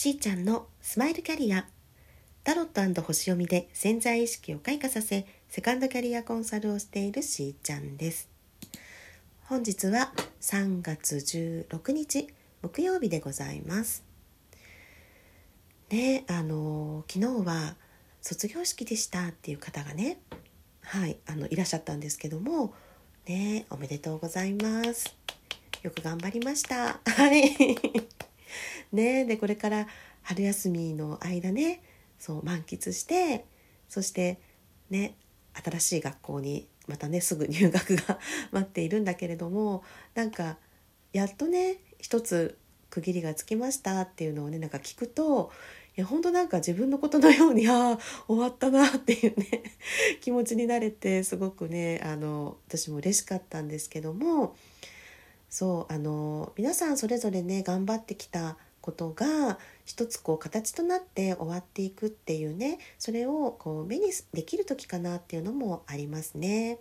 しーちゃんのスマイルキャリア。タロット星読みで潜在意識を開花させセカンドキャリアコンサルをしているしーちゃんです。本日は3月16日木曜日でございます。ねあの昨日は卒業式でしたっていう方がねはいあのいらっしゃったんですけどもねおめでとうございます。よく頑張りました。はい。ねでこれから春休みの間ねそう満喫してそしてね新しい学校にまたねすぐ入学が 待っているんだけれどもなんかやっとね一つ区切りがつきましたっていうのをねなんか聞くといや本当なんか自分のことのようにああ終わったなっていうね 気持ちになれてすごくねあの私も嬉しかったんですけどもそうあの皆さんそれぞれね頑張ってきたことが一つこう形となって終わっていくっていうねそれをこう目にできる時かなっていうのもありますね。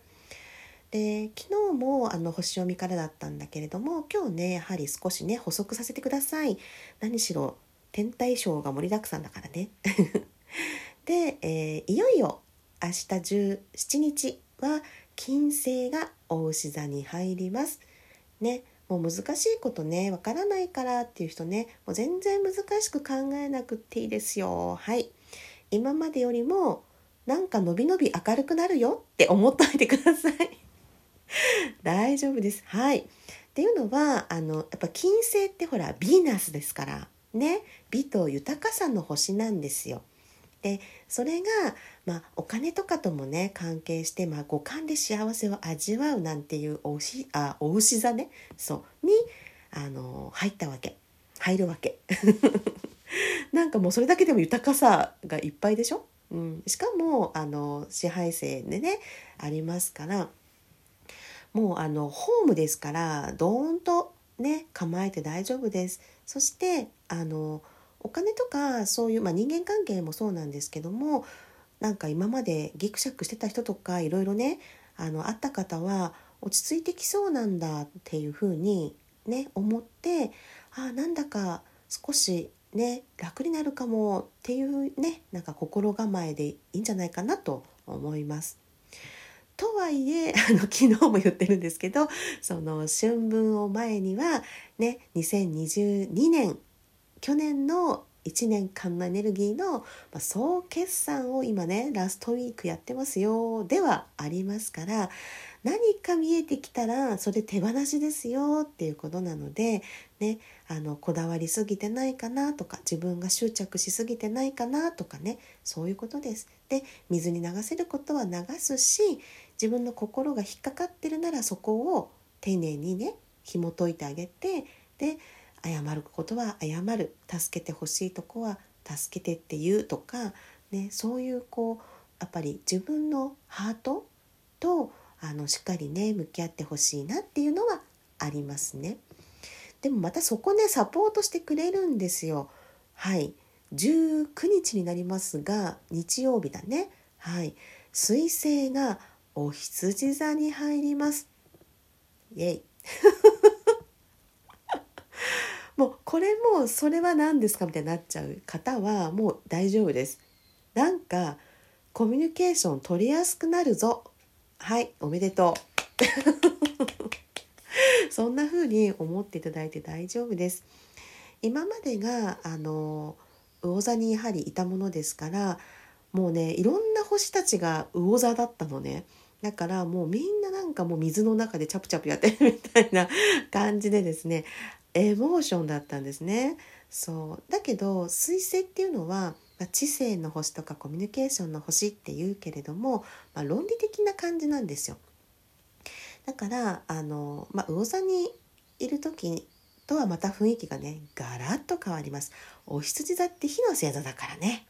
で昨日もあの星読みからだったんだけれども今日ねやはり少しね補足させてください。何しろ天体ショーが盛りだくさんだからね。で、えー、いよいよ明日17日は金星が大牛座に入ります。ね、もう難しいことねわからないからっていう人ねもう全然難しく考えなくっていいですよ。はい。今までよりもなんかのびのび明るくなるよって思っておいてください。大丈夫です。はい。っていうのはあのやっぱ金星ってほらヴィーナスですからね美と豊かさの星なんですよ。でそれが、まあ、お金とかともね関係して、まあ、五感で幸せを味わうなんていうお牛あお牛座ね。そう。にあの入ったわけ。入るわけ。なんかもうそれだけでも豊かさがいっぱいでしょ、うん、しかもあの支配性でねありますから。もうあのホームですからドーンとね構えて大丈夫です。そしてあのお金とかそういう、まあ、人間関係もそうなんですけどもなんか今までギクシャクしてた人とかいろいろねあの会った方は落ち着いてきそうなんだっていうふうにね思ってあなんだか少しね楽になるかもっていうねなんか心構えでいいんじゃないかなと思います。とはいえ あの昨日も言ってるんですけどその春分を前にはね2022年去年の1年間のエネルギーの総決算を今ねラストウィークやってますよではありますから何か見えてきたらそれ手放しですよっていうことなので、ね、あのこだわりすぎてないかなとか自分が執着しすぎてないかなとかねそういうことです。で水に流せることは流すし自分の心が引っかかってるならそこを丁寧にね紐解いてあげてで謝ることは謝る助けてほしいとこは助けてって言うとか、ね、そういうこうやっぱり自分のハートとあのしっかりね向き合ってほしいなっていうのはありますね。でもまたそこねサポートしてくれるんですよ。はい19日になりますが日曜日だね。はい水星がお羊座に入ります。イエイもうこれもそれは何ですかみたいになっちゃう方はもう大丈夫です。なんかコミュニケーション取りやすくなるぞ。はいおめでとう。そんな風に思っていただいて大丈夫です。今までがあの魚座にやはりいたものですからもうねいろんな星たちが魚座だったのね。だからもうみんななんかもう水の中でチャプチャプやってるみたいな感じでですねエモーションだったんですね。そうだけど水星っていうのは、まあ、知性の星とかコミュニケーションの星っていうけれども、まあ、論理的な感じなんですよ。だからあの、まあ、魚座にいる時とはまた雰囲気がねガラッと変わります。お羊座って火の星座だからね。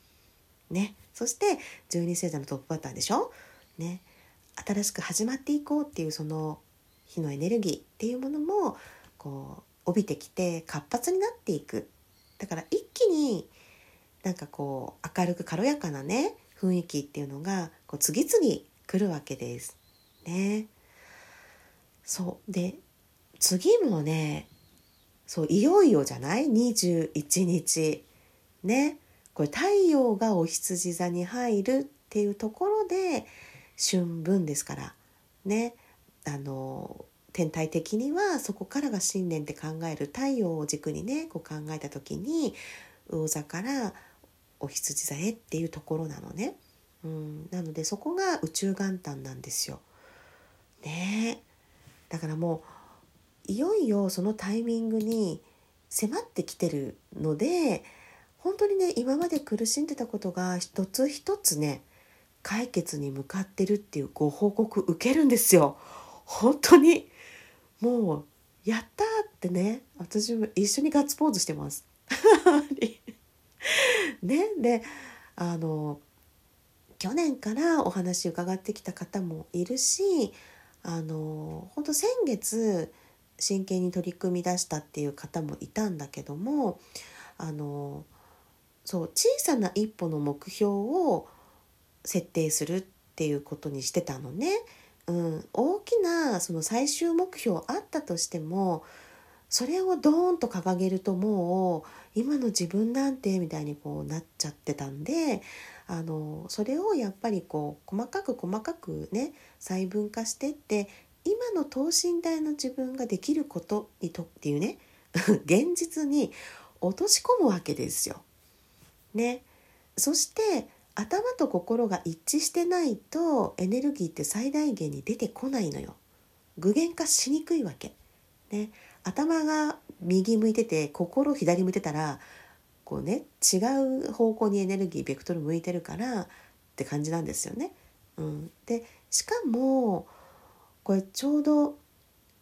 ね、そして十二星座のトップバッターでしょ？ね、新しく始まっていこうっていうその火のエネルギーっていうものもこう帯びてきて活発になっていく。だから一気になんかこう明るく軽やかなね雰囲気っていうのがこう次々来るわけです。ね。そう。で次もねそういよいよじゃない？21日。ね。これ太陽がお羊座に入るっていうところで春分ですから。ね。あの天体的にはそこからが新年って考える太陽を軸にねこう考えた時に魚座からお羊座へっていうところなのね。うん、なのでそこが宇宙元旦なんですよ。ねだからもういよいよそのタイミングに迫ってきてるので本当にね今まで苦しんでたことが一つ一つね解決に向かってるっていうご報告受けるんですよ。本当にもうやったってね私も一緒にガッツポーズしてます。ねであの去年からお話伺ってきた方もいるしあの本当先月真剣に取り組み出したっていう方もいたんだけどもあのそう小さな一歩の目標を設定するっていうことにしてたのね。うん、大きなその最終目標あったとしてもそれをドーンと掲げるともう今の自分なんてみたいにこうなっちゃってたんであのそれをやっぱりこう細かく細かくね細分化してって今の等身大の自分ができることにとっていうね 現実に落とし込むわけですよ。ね、そして頭と心が一致してないとエネルギーって最大限に出てこないのよ。具現化しにくいわけ。ね、頭が右向いてて心左向いてたらこうね違う方向にエネルギーベクトル向いてるからって感じなんですよね。うん、でしかもこれちょうど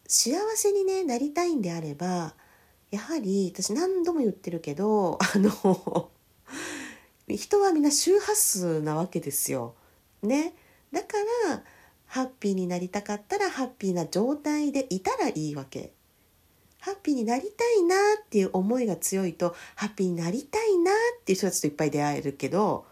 幸せに、ね、なりたいんであればやはり私何度も言ってるけどあの人はみんな周波数なわけですよ。ね、だからハッピーになりたかったらハッピーな状態でいたらいいわけ。ハッピーになりたいなっていう思いが強いとハッピーになりたいなっていう人たちといっぱい出会えるけど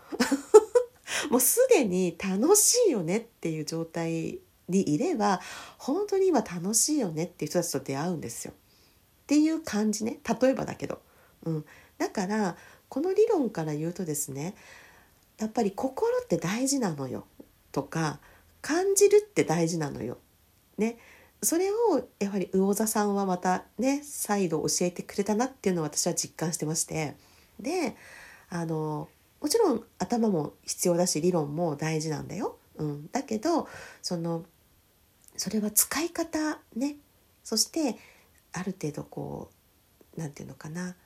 もうすでに楽しいよねっていう状態にいれば本当に今楽しいよねっていう人たちと出会うんですよ。っていう感じね例えばだけど。うん、だからこの理論から言うとですねやっぱり心って大事なのよとか感じるって大事なのよ。ね、それをやはり魚座さんはまたね再度教えてくれたなっていうのを私は実感してまして。であのもちろん頭も必要だし理論も大事なんだよ。うん、だけどそのそれは使い方ね。そしてある程度こう何て言うのかな。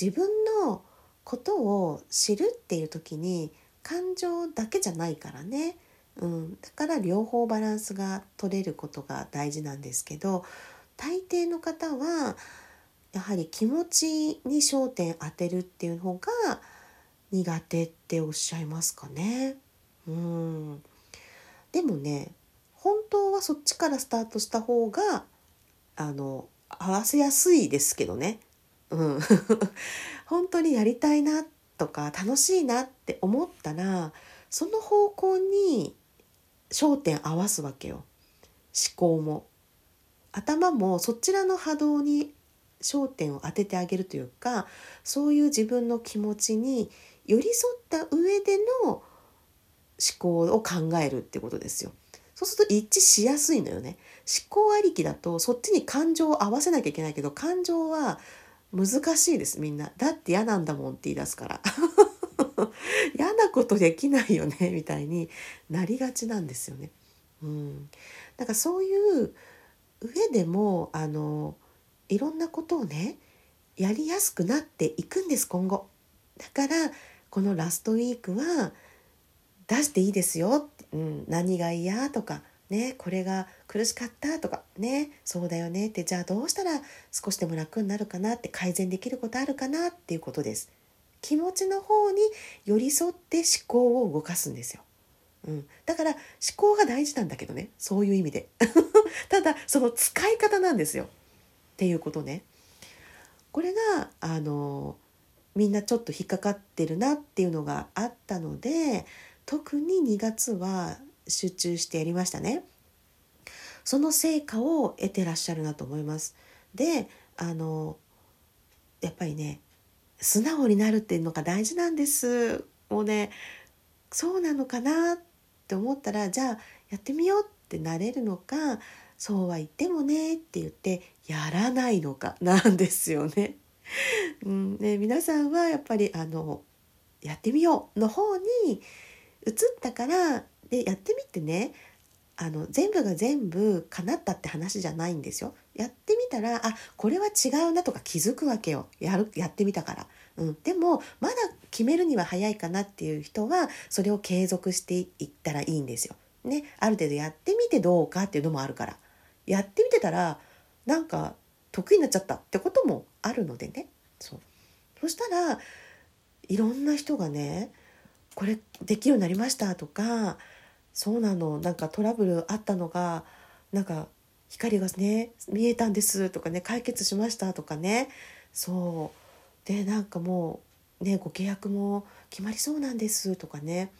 自分のことを知るっていう時に感情だけじゃないからね、うん、だから両方バランスが取れることが大事なんですけど大抵の方はやはり気持ちに焦点当てるっていう方が苦手っておっしゃいますかね。うん、でもね本当はそっちからスタートした方があの合わせやすいですけどね。うん、本当にやりたいなとか楽しいなって思ったらその方向に焦点合わすわけよ思考も頭もそちらの波動に焦点を当ててあげるというかそういう自分の気持ちに寄り添った上での思考を考えるってことですよ。そうすると一致しやすいのよね。思考ありきだとそっちに感情を合わせなきゃいけないけど感情は難しいですみんなだって嫌なんだもんって言い出すから 嫌なことできないよね みたいになりがちなんですよね。うん、だからそういう上でもあのいろんなことをねやりやすくなっていくんです今後。だからこのラストウィークは出していいですよ、うん、何が嫌とかね、これが苦しかったとかねそうだよねってじゃあどうしたら少しでも楽になるかなって改善できることあるかなっていうことです。気持ちの方に寄り添って思考を動かすんですよ。うん、だから思考が大事なんだけどねそういう意味で ただその使い方なんですよっていうことねこれがあのみんなちょっと引っかかってるなっていうのがあったので特に2月は集中してやりましたね。その成果を得てらっしゃるなと思います。であのやっぱりね素直になるっていうのが大事なんですもうねそうなのかなって思ったらじゃあやってみようってなれるのかそうは言ってもねって言ってやらないのかなんですよね。うんね、皆さんはやっぱりあのやってみようの方に移ったからでやってみてね。あの全部が全部叶ったって話じゃないんですよ。やってみたらあこれは違うなとか気づくわけよ。やるやってみたから。うん、でもまだ決めるには早いかなっていう人はそれを継続していったらいいんですよ。ね、ある程度やってみてどうかっていうのもあるから。やってみてたらなんか得意になっちゃったってこともあるのでね。そう。そしたらいろんな人がねこれできるようになりましたとかそうなのなんかトラブルあったのがなんか光がね見えたんですとかね解決しましたとかねそうでなんかもうねご契約も決まりそうなんですとかね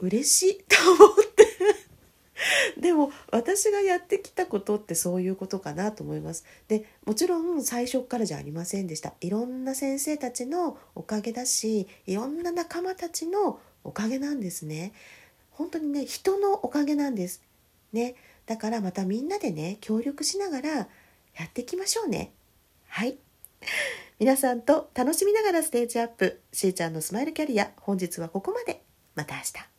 嬉しいと思って でも私がやってきたことってそういうことかなと思います。でもちろん最初からじゃありませんでした。いろんな先生たちのおかげだしいろんな仲間たちのおかげなんですね。本当にね人のおかげなんです。ね。だからまたみんなでね協力しながらやっていきましょうね。はい。皆さんと楽しみながらステージアップ。しーちゃんのスマイルキャリア本日はここまで。また明日。